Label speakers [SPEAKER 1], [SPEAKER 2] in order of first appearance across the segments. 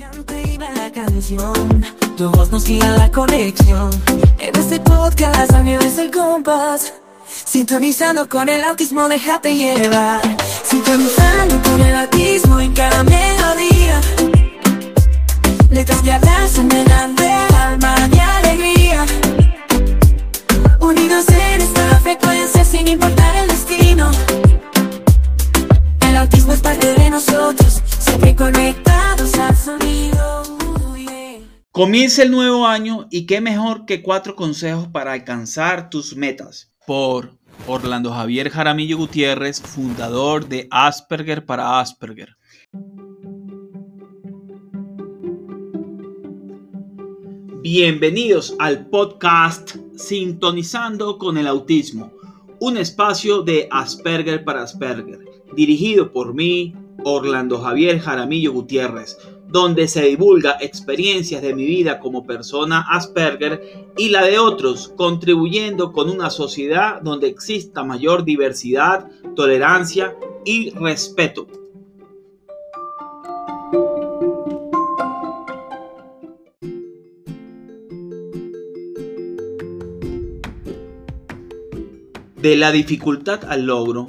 [SPEAKER 1] Cante la canción, tu voz nos guía la conexión. En este podcast es el compás. Sintonizando con el autismo, déjate llevar. Sintonizando con el autismo en cada melodía.
[SPEAKER 2] Comienza el nuevo año y qué mejor que cuatro consejos para alcanzar tus metas. Por Orlando Javier Jaramillo Gutiérrez, fundador de Asperger para Asperger. Bienvenidos al podcast Sintonizando con el Autismo, un espacio de Asperger para Asperger, dirigido por mí, Orlando Javier Jaramillo Gutiérrez, donde se divulga experiencias de mi vida como persona Asperger y la de otros, contribuyendo con una sociedad donde exista mayor diversidad, tolerancia y respeto. De la dificultad al logro,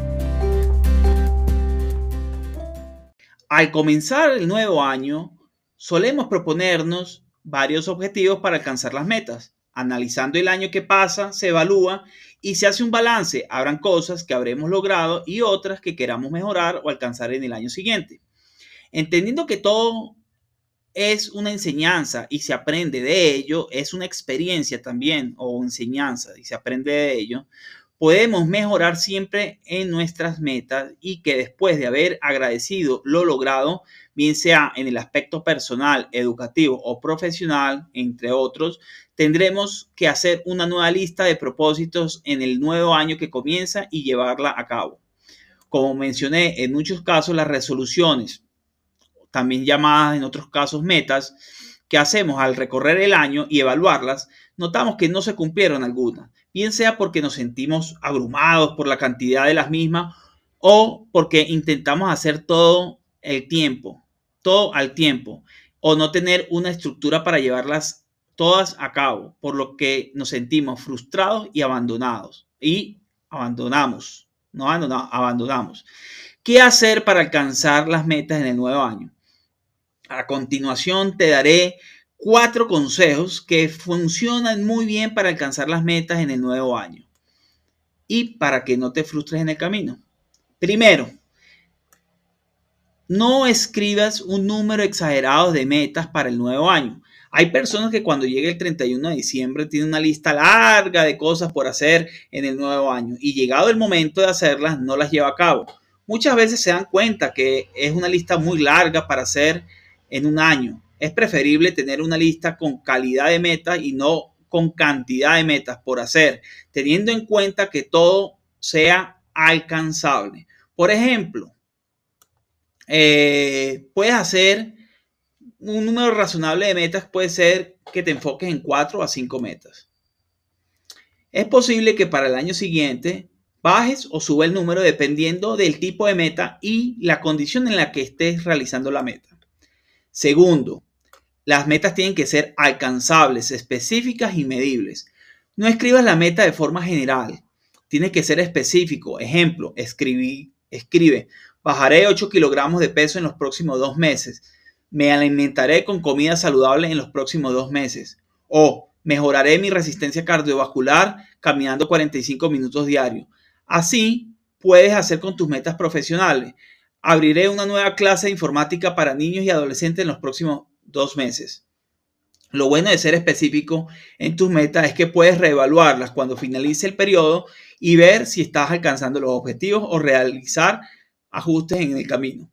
[SPEAKER 2] Al comenzar el nuevo año, solemos proponernos varios objetivos para alcanzar las metas. Analizando el año que pasa, se evalúa y se hace un balance. Habrán cosas que habremos logrado y otras que queramos mejorar o alcanzar en el año siguiente. Entendiendo que todo es una enseñanza y se aprende de ello, es una experiencia también o enseñanza y se aprende de ello, podemos mejorar siempre en nuestras metas y que después de haber agradecido lo logrado, bien sea en el aspecto personal, educativo o profesional, entre otros, tendremos que hacer una nueva lista de propósitos en el nuevo año que comienza y llevarla a cabo. Como mencioné, en muchos casos las resoluciones también llamadas en otros casos metas, que hacemos al recorrer el año y evaluarlas, notamos que no se cumplieron algunas, bien sea porque nos sentimos abrumados por la cantidad de las mismas o porque intentamos hacer todo el tiempo, todo al tiempo, o no tener una estructura para llevarlas todas a cabo, por lo que nos sentimos frustrados y abandonados. Y abandonamos, no abandonamos, abandonamos. ¿Qué hacer para alcanzar las metas en el nuevo año? A continuación te daré cuatro consejos que funcionan muy bien para alcanzar las metas en el nuevo año y para que no te frustres en el camino. Primero, no escribas un número exagerado de metas para el nuevo año. Hay personas que cuando llegue el 31 de diciembre tienen una lista larga de cosas por hacer en el nuevo año y llegado el momento de hacerlas no las lleva a cabo. Muchas veces se dan cuenta que es una lista muy larga para hacer en un año. Es preferible tener una lista con calidad de metas y no con cantidad de metas por hacer, teniendo en cuenta que todo sea alcanzable. Por ejemplo, eh, puedes hacer un número razonable de metas, puede ser que te enfoques en cuatro a cinco metas. Es posible que para el año siguiente bajes o suba el número dependiendo del tipo de meta y la condición en la que estés realizando la meta. Segundo, las metas tienen que ser alcanzables, específicas y medibles. No escribas la meta de forma general. Tiene que ser específico. Ejemplo, escribí, escribe, bajaré 8 kilogramos de peso en los próximos dos meses. Me alimentaré con comida saludable en los próximos dos meses. O mejoraré mi resistencia cardiovascular caminando 45 minutos diarios. Así puedes hacer con tus metas profesionales. Abriré una nueva clase de informática para niños y adolescentes en los próximos dos meses. Lo bueno de ser específico en tus metas es que puedes reevaluarlas cuando finalice el periodo y ver si estás alcanzando los objetivos o realizar ajustes en el camino.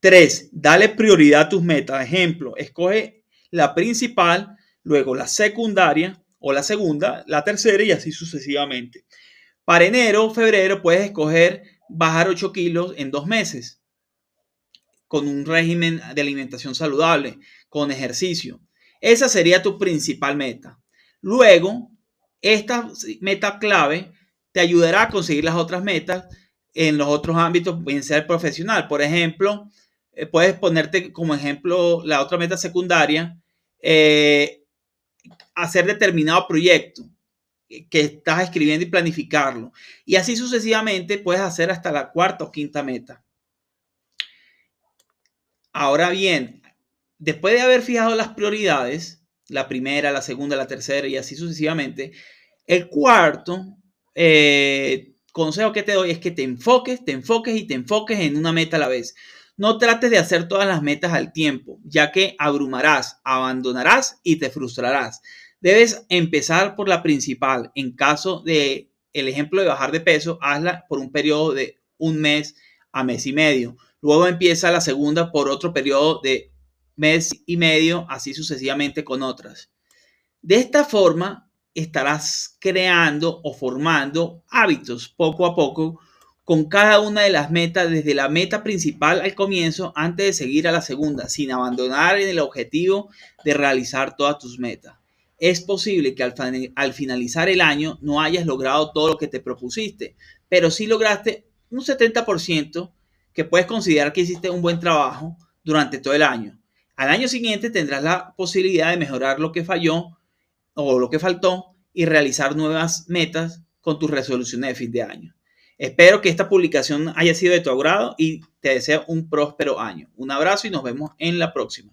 [SPEAKER 2] 3. Dale prioridad a tus metas. Ejemplo, escoge la principal, luego la secundaria o la segunda, la tercera y así sucesivamente. Para enero o febrero puedes escoger bajar 8 kilos en dos meses con un régimen de alimentación saludable, con ejercicio. Esa sería tu principal meta. Luego, esta meta clave te ayudará a conseguir las otras metas en los otros ámbitos, pueden ser profesional. Por ejemplo, eh, puedes ponerte como ejemplo la otra meta secundaria, eh, hacer determinado proyecto que estás escribiendo y planificarlo. Y así sucesivamente puedes hacer hasta la cuarta o quinta meta. Ahora bien, después de haber fijado las prioridades, la primera, la segunda, la tercera y así sucesivamente, el cuarto eh, consejo que te doy es que te enfoques, te enfoques y te enfoques en una meta a la vez. No trates de hacer todas las metas al tiempo, ya que abrumarás, abandonarás y te frustrarás. Debes empezar por la principal. En caso de el ejemplo de bajar de peso, hazla por un periodo de un mes a mes y medio. Luego empieza la segunda por otro periodo de mes y medio, así sucesivamente con otras. De esta forma, estarás creando o formando hábitos poco a poco con cada una de las metas, desde la meta principal al comienzo, antes de seguir a la segunda, sin abandonar el objetivo de realizar todas tus metas. Es posible que al, al finalizar el año no hayas logrado todo lo que te propusiste, pero sí lograste un 70% que puedes considerar que hiciste un buen trabajo durante todo el año. Al año siguiente tendrás la posibilidad de mejorar lo que falló o lo que faltó y realizar nuevas metas con tus resoluciones de fin de año. Espero que esta publicación haya sido de tu agrado y te deseo un próspero año. Un abrazo y nos vemos en la próxima.